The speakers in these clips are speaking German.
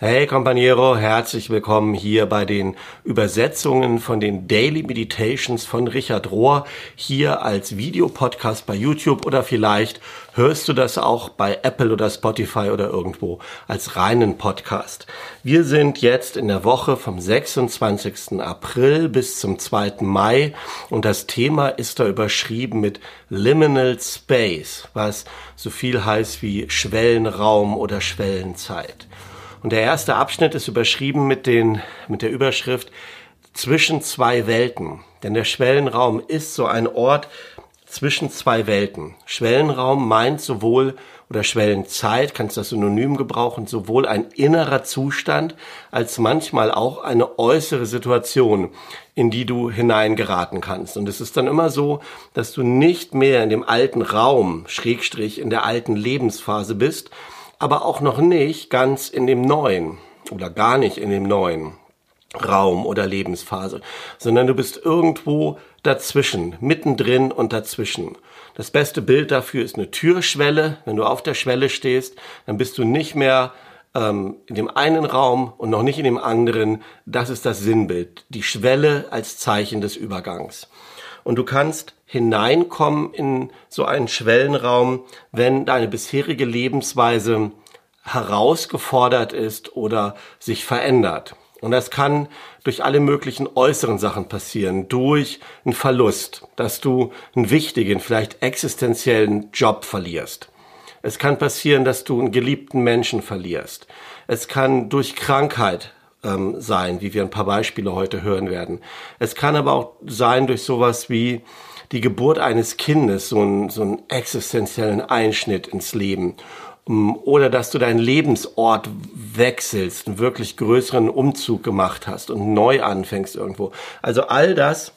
Hey Companiero, herzlich willkommen hier bei den Übersetzungen von den Daily Meditations von Richard Rohr, hier als Videopodcast bei YouTube oder vielleicht hörst du das auch bei Apple oder Spotify oder irgendwo als reinen Podcast. Wir sind jetzt in der Woche vom 26. April bis zum 2. Mai und das Thema ist da überschrieben mit Liminal Space, was so viel heißt wie Schwellenraum oder Schwellenzeit. Und der erste Abschnitt ist überschrieben mit, den, mit der Überschrift zwischen zwei Welten. Denn der Schwellenraum ist so ein Ort zwischen zwei Welten. Schwellenraum meint sowohl oder Schwellenzeit, kannst das Synonym gebrauchen, sowohl ein innerer Zustand als manchmal auch eine äußere Situation, in die du hineingeraten kannst. Und es ist dann immer so, dass du nicht mehr in dem alten Raum, Schrägstrich, in der alten Lebensphase bist, aber auch noch nicht ganz in dem neuen oder gar nicht in dem neuen Raum oder Lebensphase, sondern du bist irgendwo dazwischen, mittendrin und dazwischen. Das beste Bild dafür ist eine Türschwelle. Wenn du auf der Schwelle stehst, dann bist du nicht mehr ähm, in dem einen Raum und noch nicht in dem anderen. Das ist das Sinnbild. Die Schwelle als Zeichen des Übergangs. Und du kannst hineinkommen in so einen Schwellenraum, wenn deine bisherige Lebensweise herausgefordert ist oder sich verändert. Und das kann durch alle möglichen äußeren Sachen passieren, durch einen Verlust, dass du einen wichtigen, vielleicht existenziellen Job verlierst. Es kann passieren, dass du einen geliebten Menschen verlierst. Es kann durch Krankheit ähm, sein, wie wir ein paar Beispiele heute hören werden. Es kann aber auch sein durch sowas wie die Geburt eines Kindes, so, ein, so einen existenziellen Einschnitt ins Leben. Ähm, oder dass du deinen Lebensort wechselst, einen wirklich größeren Umzug gemacht hast und neu anfängst irgendwo. Also all das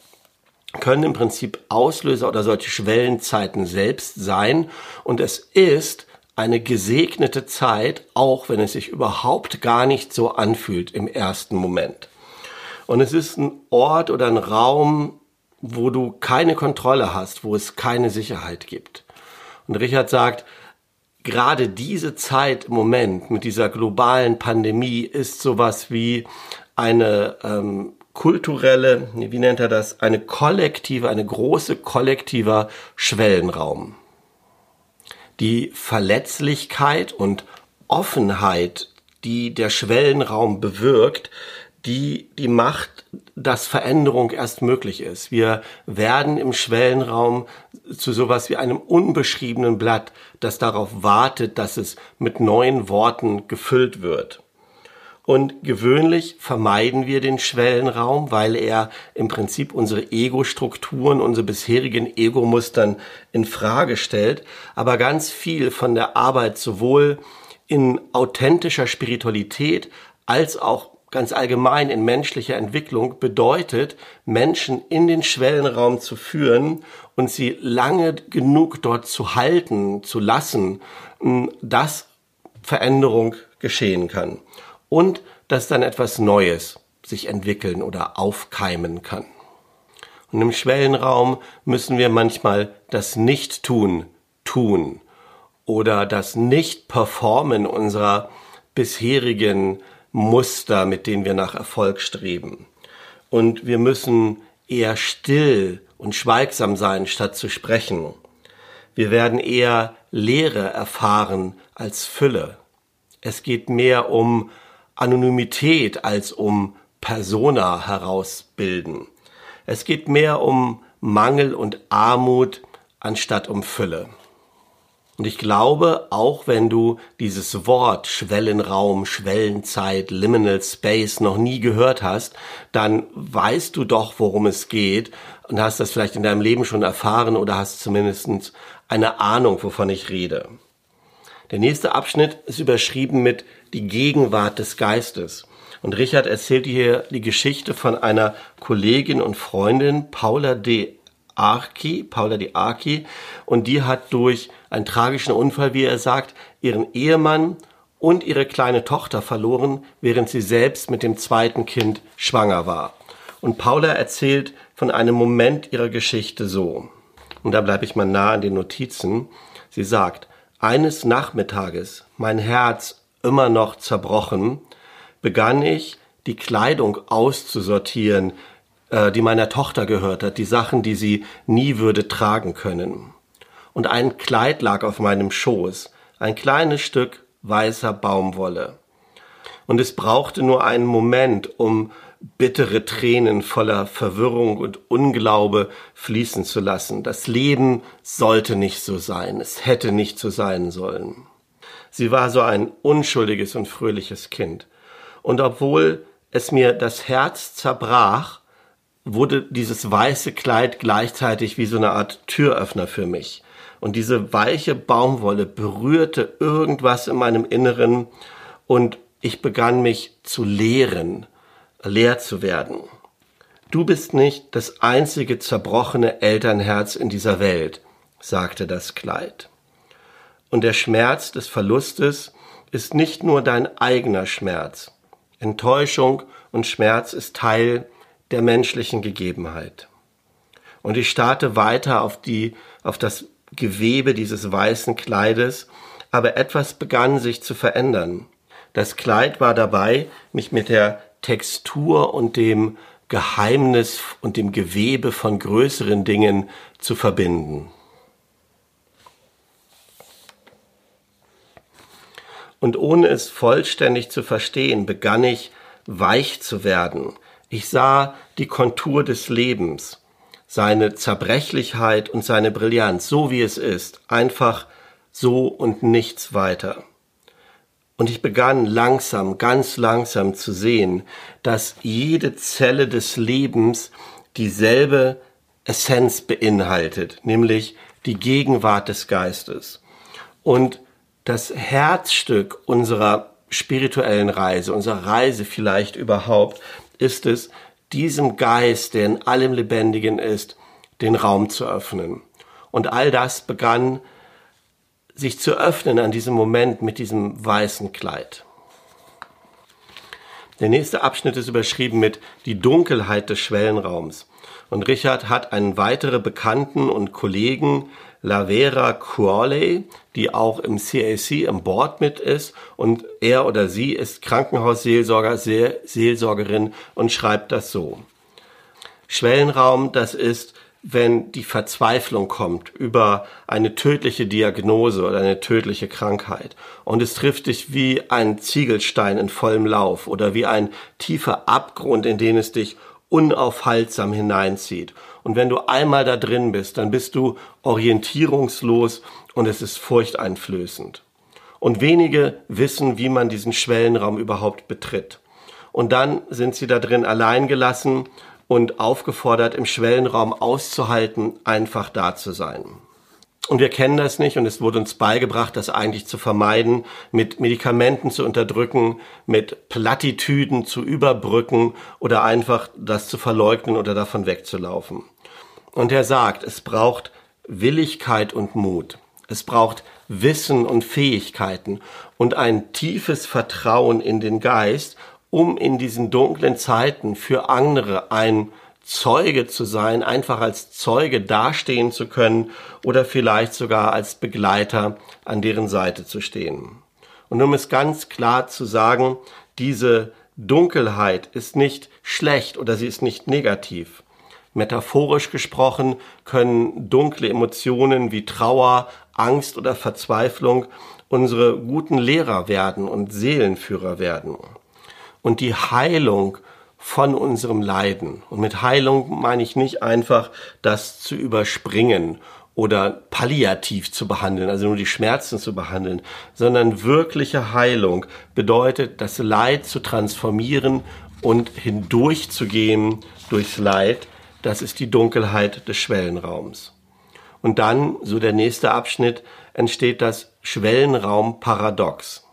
können im Prinzip Auslöser oder solche Schwellenzeiten selbst sein. Und es ist eine gesegnete Zeit, auch wenn es sich überhaupt gar nicht so anfühlt im ersten Moment. Und es ist ein Ort oder ein Raum, wo du keine Kontrolle hast, wo es keine Sicherheit gibt. Und Richard sagt, gerade diese Zeit im Moment mit dieser globalen Pandemie ist sowas wie eine ähm, kulturelle, wie nennt er das, eine kollektive, eine große kollektiver Schwellenraum die Verletzlichkeit und Offenheit, die der Schwellenraum bewirkt, die, die macht, dass Veränderung erst möglich ist. Wir werden im Schwellenraum zu sowas wie einem unbeschriebenen Blatt, das darauf wartet, dass es mit neuen Worten gefüllt wird. Und gewöhnlich vermeiden wir den Schwellenraum, weil er im Prinzip unsere Ego-Strukturen, unsere bisherigen Ego-Mustern in Frage stellt. Aber ganz viel von der Arbeit sowohl in authentischer Spiritualität als auch ganz allgemein in menschlicher Entwicklung bedeutet, Menschen in den Schwellenraum zu führen und sie lange genug dort zu halten, zu lassen, dass Veränderung geschehen kann und dass dann etwas Neues sich entwickeln oder aufkeimen kann. Und im Schwellenraum müssen wir manchmal das Nicht-Tun tun oder das Nicht-Performen unserer bisherigen Muster, mit denen wir nach Erfolg streben. Und wir müssen eher still und schweigsam sein, statt zu sprechen. Wir werden eher Leere erfahren als Fülle. Es geht mehr um Anonymität als um Persona herausbilden. Es geht mehr um Mangel und Armut anstatt um Fülle. Und ich glaube, auch wenn du dieses Wort Schwellenraum, Schwellenzeit, Liminal Space noch nie gehört hast, dann weißt du doch, worum es geht und hast das vielleicht in deinem Leben schon erfahren oder hast zumindest eine Ahnung, wovon ich rede. Der nächste Abschnitt ist überschrieben mit die Gegenwart des Geistes. Und Richard erzählt hier die Geschichte von einer Kollegin und Freundin, Paula de Arki, Paula de Arki, und die hat durch einen tragischen Unfall, wie er sagt, ihren Ehemann und ihre kleine Tochter verloren, während sie selbst mit dem zweiten Kind schwanger war. Und Paula erzählt von einem Moment ihrer Geschichte so. Und da bleibe ich mal nah an den Notizen. Sie sagt, eines Nachmittages, mein Herz immer noch zerbrochen, begann ich, die Kleidung auszusortieren, äh, die meiner Tochter gehört hat, die Sachen, die sie nie würde tragen können. Und ein Kleid lag auf meinem Schoß, ein kleines Stück weißer Baumwolle. Und es brauchte nur einen Moment, um bittere Tränen voller Verwirrung und Unglaube fließen zu lassen. Das Leben sollte nicht so sein, es hätte nicht so sein sollen. Sie war so ein unschuldiges und fröhliches Kind. Und obwohl es mir das Herz zerbrach, wurde dieses weiße Kleid gleichzeitig wie so eine Art Türöffner für mich. Und diese weiche Baumwolle berührte irgendwas in meinem Inneren und ich begann mich zu lehren, leer zu werden. Du bist nicht das einzige zerbrochene Elternherz in dieser Welt, sagte das Kleid. Und der Schmerz des Verlustes ist nicht nur dein eigener Schmerz. Enttäuschung und Schmerz ist Teil der menschlichen Gegebenheit. Und ich starte weiter auf die, auf das Gewebe dieses weißen Kleides, aber etwas begann sich zu verändern. Das Kleid war dabei, mich mit der Textur und dem Geheimnis und dem Gewebe von größeren Dingen zu verbinden. Und ohne es vollständig zu verstehen, begann ich weich zu werden. Ich sah die Kontur des Lebens, seine Zerbrechlichkeit und seine Brillanz, so wie es ist, einfach so und nichts weiter. Und ich begann langsam, ganz langsam zu sehen, dass jede Zelle des Lebens dieselbe Essenz beinhaltet, nämlich die Gegenwart des Geistes. Und das Herzstück unserer spirituellen Reise, unserer Reise vielleicht überhaupt, ist es, diesem Geist, der in allem Lebendigen ist, den Raum zu öffnen. Und all das begann sich zu öffnen an diesem Moment mit diesem weißen Kleid. Der nächste Abschnitt ist überschrieben mit die Dunkelheit des Schwellenraums. Und Richard hat einen weiteren Bekannten und Kollegen, Lavera Crawley, die auch im CAC im Board mit ist. Und er oder sie ist Krankenhausseelsorger, Seelsorgerin und schreibt das so. Schwellenraum, das ist wenn die Verzweiflung kommt über eine tödliche Diagnose oder eine tödliche Krankheit und es trifft dich wie ein Ziegelstein in vollem Lauf oder wie ein tiefer Abgrund, in den es dich unaufhaltsam hineinzieht. Und wenn du einmal da drin bist, dann bist du orientierungslos und es ist furchteinflößend. Und wenige wissen, wie man diesen Schwellenraum überhaupt betritt. Und dann sind sie da drin allein gelassen und aufgefordert, im Schwellenraum auszuhalten, einfach da zu sein. Und wir kennen das nicht und es wurde uns beigebracht, das eigentlich zu vermeiden, mit Medikamenten zu unterdrücken, mit Plattitüden zu überbrücken oder einfach das zu verleugnen oder davon wegzulaufen. Und er sagt, es braucht Willigkeit und Mut. Es braucht Wissen und Fähigkeiten und ein tiefes Vertrauen in den Geist um in diesen dunklen Zeiten für andere ein Zeuge zu sein, einfach als Zeuge dastehen zu können oder vielleicht sogar als Begleiter an deren Seite zu stehen. Und um es ganz klar zu sagen, diese Dunkelheit ist nicht schlecht oder sie ist nicht negativ. Metaphorisch gesprochen können dunkle Emotionen wie Trauer, Angst oder Verzweiflung unsere guten Lehrer werden und Seelenführer werden und die Heilung von unserem Leiden. Und mit Heilung meine ich nicht einfach, das zu überspringen oder palliativ zu behandeln, also nur die Schmerzen zu behandeln, sondern wirkliche Heilung bedeutet, das Leid zu transformieren und hindurchzugehen durchs Leid. Das ist die Dunkelheit des Schwellenraums. Und dann, so der nächste Abschnitt, entsteht das Schwellenraumparadox.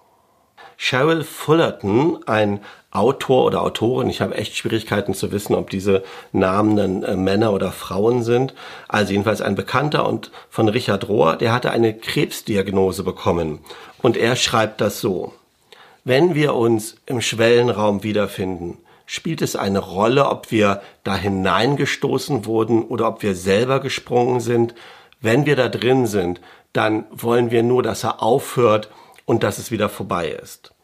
Cheryl Fullerton, ein Autor oder Autorin, ich habe echt Schwierigkeiten zu wissen, ob diese Namen dann äh, Männer oder Frauen sind. Also jedenfalls ein Bekannter und von Richard Rohr, der hatte eine Krebsdiagnose bekommen. Und er schreibt das so. Wenn wir uns im Schwellenraum wiederfinden, spielt es eine Rolle, ob wir da hineingestoßen wurden oder ob wir selber gesprungen sind. Wenn wir da drin sind, dann wollen wir nur, dass er aufhört und dass es wieder vorbei ist.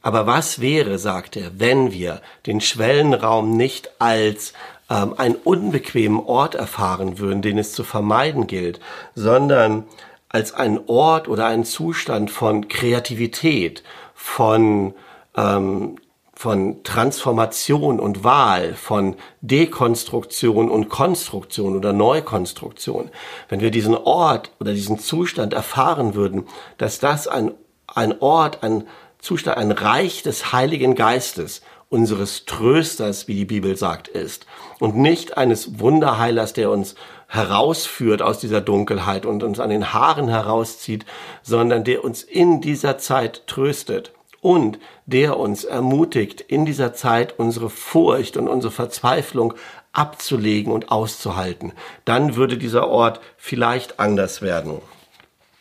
Aber was wäre, sagt er, wenn wir den Schwellenraum nicht als ähm, einen unbequemen Ort erfahren würden, den es zu vermeiden gilt, sondern als einen Ort oder einen Zustand von Kreativität, von ähm, von Transformation und Wahl, von Dekonstruktion und Konstruktion oder Neukonstruktion, wenn wir diesen Ort oder diesen Zustand erfahren würden, dass das ein, ein Ort, ein Zustand, ein Reich des Heiligen Geistes, unseres Trösters, wie die Bibel sagt, ist und nicht eines Wunderheilers, der uns herausführt aus dieser Dunkelheit und uns an den Haaren herauszieht, sondern der uns in dieser Zeit tröstet und der uns ermutigt, in dieser Zeit unsere Furcht und unsere Verzweiflung abzulegen und auszuhalten. Dann würde dieser Ort vielleicht anders werden.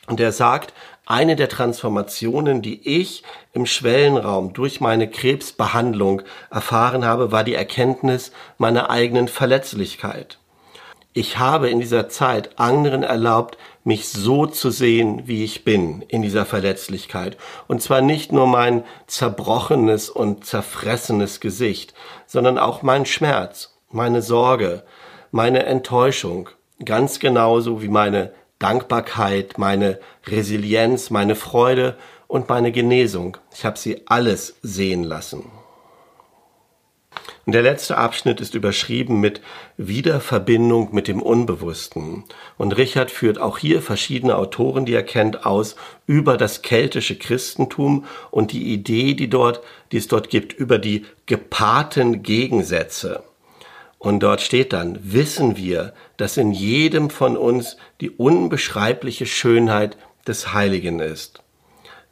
Und er sagt, eine der Transformationen, die ich im Schwellenraum durch meine Krebsbehandlung erfahren habe, war die Erkenntnis meiner eigenen Verletzlichkeit. Ich habe in dieser Zeit anderen erlaubt, mich so zu sehen, wie ich bin, in dieser Verletzlichkeit. Und zwar nicht nur mein zerbrochenes und zerfressenes Gesicht, sondern auch mein Schmerz, meine Sorge, meine Enttäuschung, ganz genauso wie meine Dankbarkeit, meine Resilienz, meine Freude und meine Genesung. Ich habe sie alles sehen lassen. Und der letzte Abschnitt ist überschrieben mit Wiederverbindung mit dem Unbewussten. Und Richard führt auch hier verschiedene Autoren, die er kennt, aus über das keltische Christentum und die Idee, die dort, die es dort gibt, über die gepaarten Gegensätze. Und dort steht dann, wissen wir, dass in jedem von uns die unbeschreibliche Schönheit des Heiligen ist.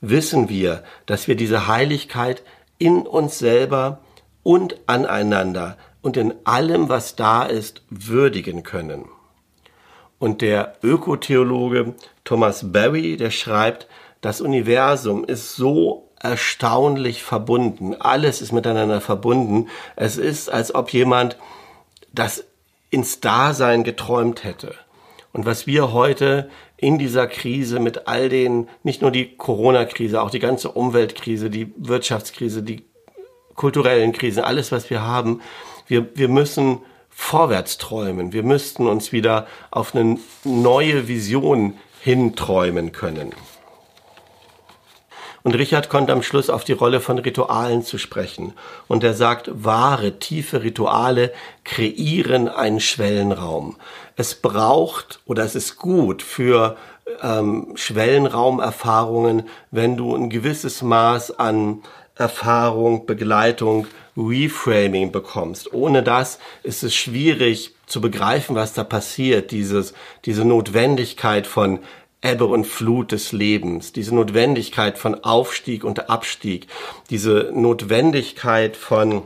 Wissen wir, dass wir diese Heiligkeit in uns selber und aneinander und in allem, was da ist, würdigen können. Und der Ökotheologe Thomas Berry, der schreibt, das Universum ist so erstaunlich verbunden. Alles ist miteinander verbunden. Es ist, als ob jemand das ins Dasein geträumt hätte. Und was wir heute in dieser Krise mit all den, nicht nur die Corona-Krise, auch die ganze Umweltkrise, die Wirtschaftskrise, die kulturellen Krisen, alles, was wir haben, wir, wir müssen vorwärts träumen. Wir müssten uns wieder auf eine neue Vision hinträumen können. Und Richard kommt am Schluss auf die Rolle von Ritualen zu sprechen. Und er sagt, wahre, tiefe Rituale kreieren einen Schwellenraum. Es braucht oder es ist gut für ähm, Schwellenraumerfahrungen, wenn du ein gewisses Maß an Erfahrung, Begleitung, Reframing bekommst. Ohne das ist es schwierig zu begreifen, was da passiert. Dieses, diese Notwendigkeit von Ebbe und Flut des Lebens, diese Notwendigkeit von Aufstieg und Abstieg, diese Notwendigkeit von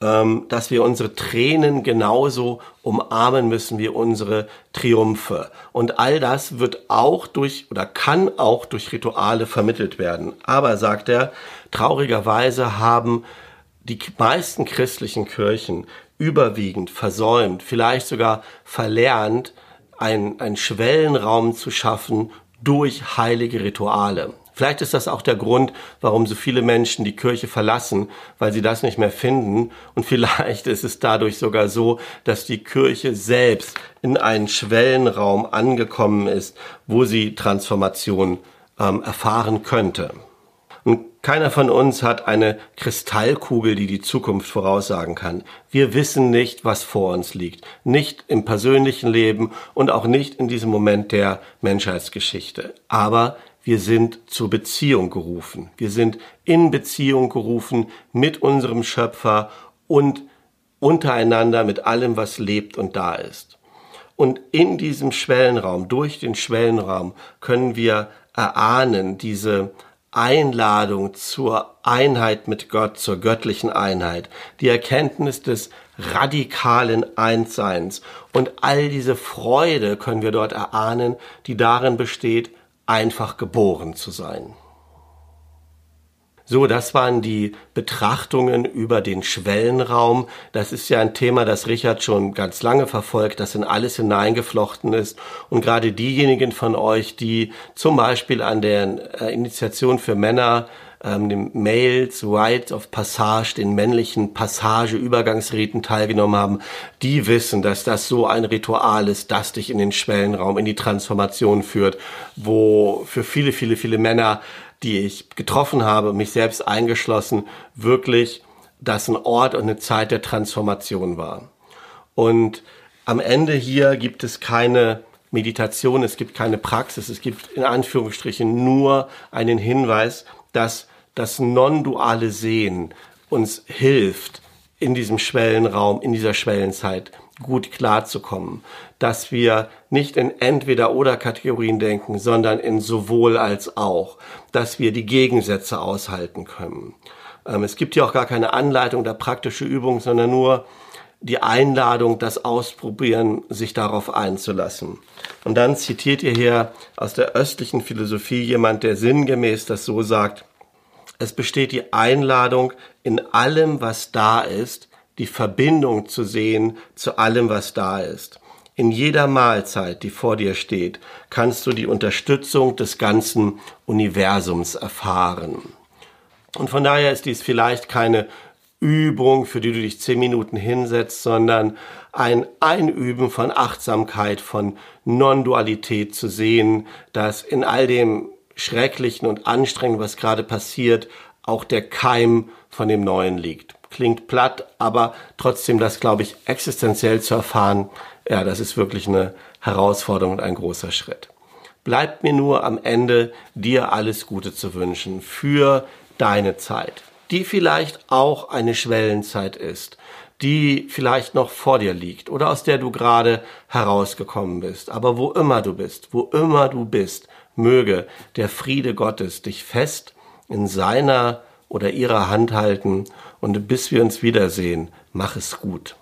dass wir unsere Tränen genauso umarmen müssen wie unsere Triumphe. Und all das wird auch durch oder kann auch durch Rituale vermittelt werden. Aber, sagt er, traurigerweise haben die meisten christlichen Kirchen überwiegend versäumt, vielleicht sogar verlernt, einen Schwellenraum zu schaffen durch heilige Rituale. Vielleicht ist das auch der Grund, warum so viele Menschen die Kirche verlassen, weil sie das nicht mehr finden. Und vielleicht ist es dadurch sogar so, dass die Kirche selbst in einen Schwellenraum angekommen ist, wo sie Transformation ähm, erfahren könnte. Und keiner von uns hat eine Kristallkugel, die die Zukunft voraussagen kann. Wir wissen nicht, was vor uns liegt. Nicht im persönlichen Leben und auch nicht in diesem Moment der Menschheitsgeschichte. Aber wir sind zur Beziehung gerufen. Wir sind in Beziehung gerufen mit unserem Schöpfer und untereinander mit allem, was lebt und da ist. Und in diesem Schwellenraum, durch den Schwellenraum, können wir erahnen diese Einladung zur Einheit mit Gott, zur göttlichen Einheit, die Erkenntnis des radikalen Einsseins und all diese Freude können wir dort erahnen, die darin besteht, einfach geboren zu sein. So, das waren die Betrachtungen über den Schwellenraum. Das ist ja ein Thema, das Richard schon ganz lange verfolgt, das in alles hineingeflochten ist. Und gerade diejenigen von euch, die zum Beispiel an der äh, Initiation für Männer ähm, dem Males Rite of Passage, den männlichen Passage-Übergangsriten teilgenommen haben, die wissen, dass das so ein Ritual ist, das dich in den Schwellenraum, in die Transformation führt, wo für viele, viele, viele Männer, die ich getroffen habe, mich selbst eingeschlossen, wirklich das ein Ort und eine Zeit der Transformation war. Und am Ende hier gibt es keine Meditation, es gibt keine Praxis, es gibt in Anführungsstrichen nur einen Hinweis, dass das non-duale Sehen uns hilft, in diesem Schwellenraum, in dieser Schwellenzeit gut klarzukommen, dass wir nicht in entweder oder Kategorien denken, sondern in sowohl als auch, dass wir die Gegensätze aushalten können. Ähm, es gibt hier auch gar keine Anleitung oder praktische Übung, sondern nur die Einladung, das Ausprobieren, sich darauf einzulassen. Und dann zitiert ihr hier aus der östlichen Philosophie jemand, der sinngemäß das so sagt, es besteht die Einladung, in allem, was da ist, die Verbindung zu sehen zu allem, was da ist. In jeder Mahlzeit, die vor dir steht, kannst du die Unterstützung des ganzen Universums erfahren. Und von daher ist dies vielleicht keine Übung, für die du dich zehn Minuten hinsetzt, sondern ein Einüben von Achtsamkeit, von Non-Dualität zu sehen, dass in all dem Schrecklichen und Anstrengenden, was gerade passiert, auch der Keim von dem Neuen liegt. Klingt platt, aber trotzdem das, glaube ich, existenziell zu erfahren, ja, das ist wirklich eine Herausforderung und ein großer Schritt. Bleibt mir nur am Ende, dir alles Gute zu wünschen für deine Zeit die vielleicht auch eine Schwellenzeit ist, die vielleicht noch vor dir liegt oder aus der du gerade herausgekommen bist. Aber wo immer du bist, wo immer du bist, möge der Friede Gottes dich fest in seiner oder ihrer Hand halten und bis wir uns wiedersehen, mach es gut.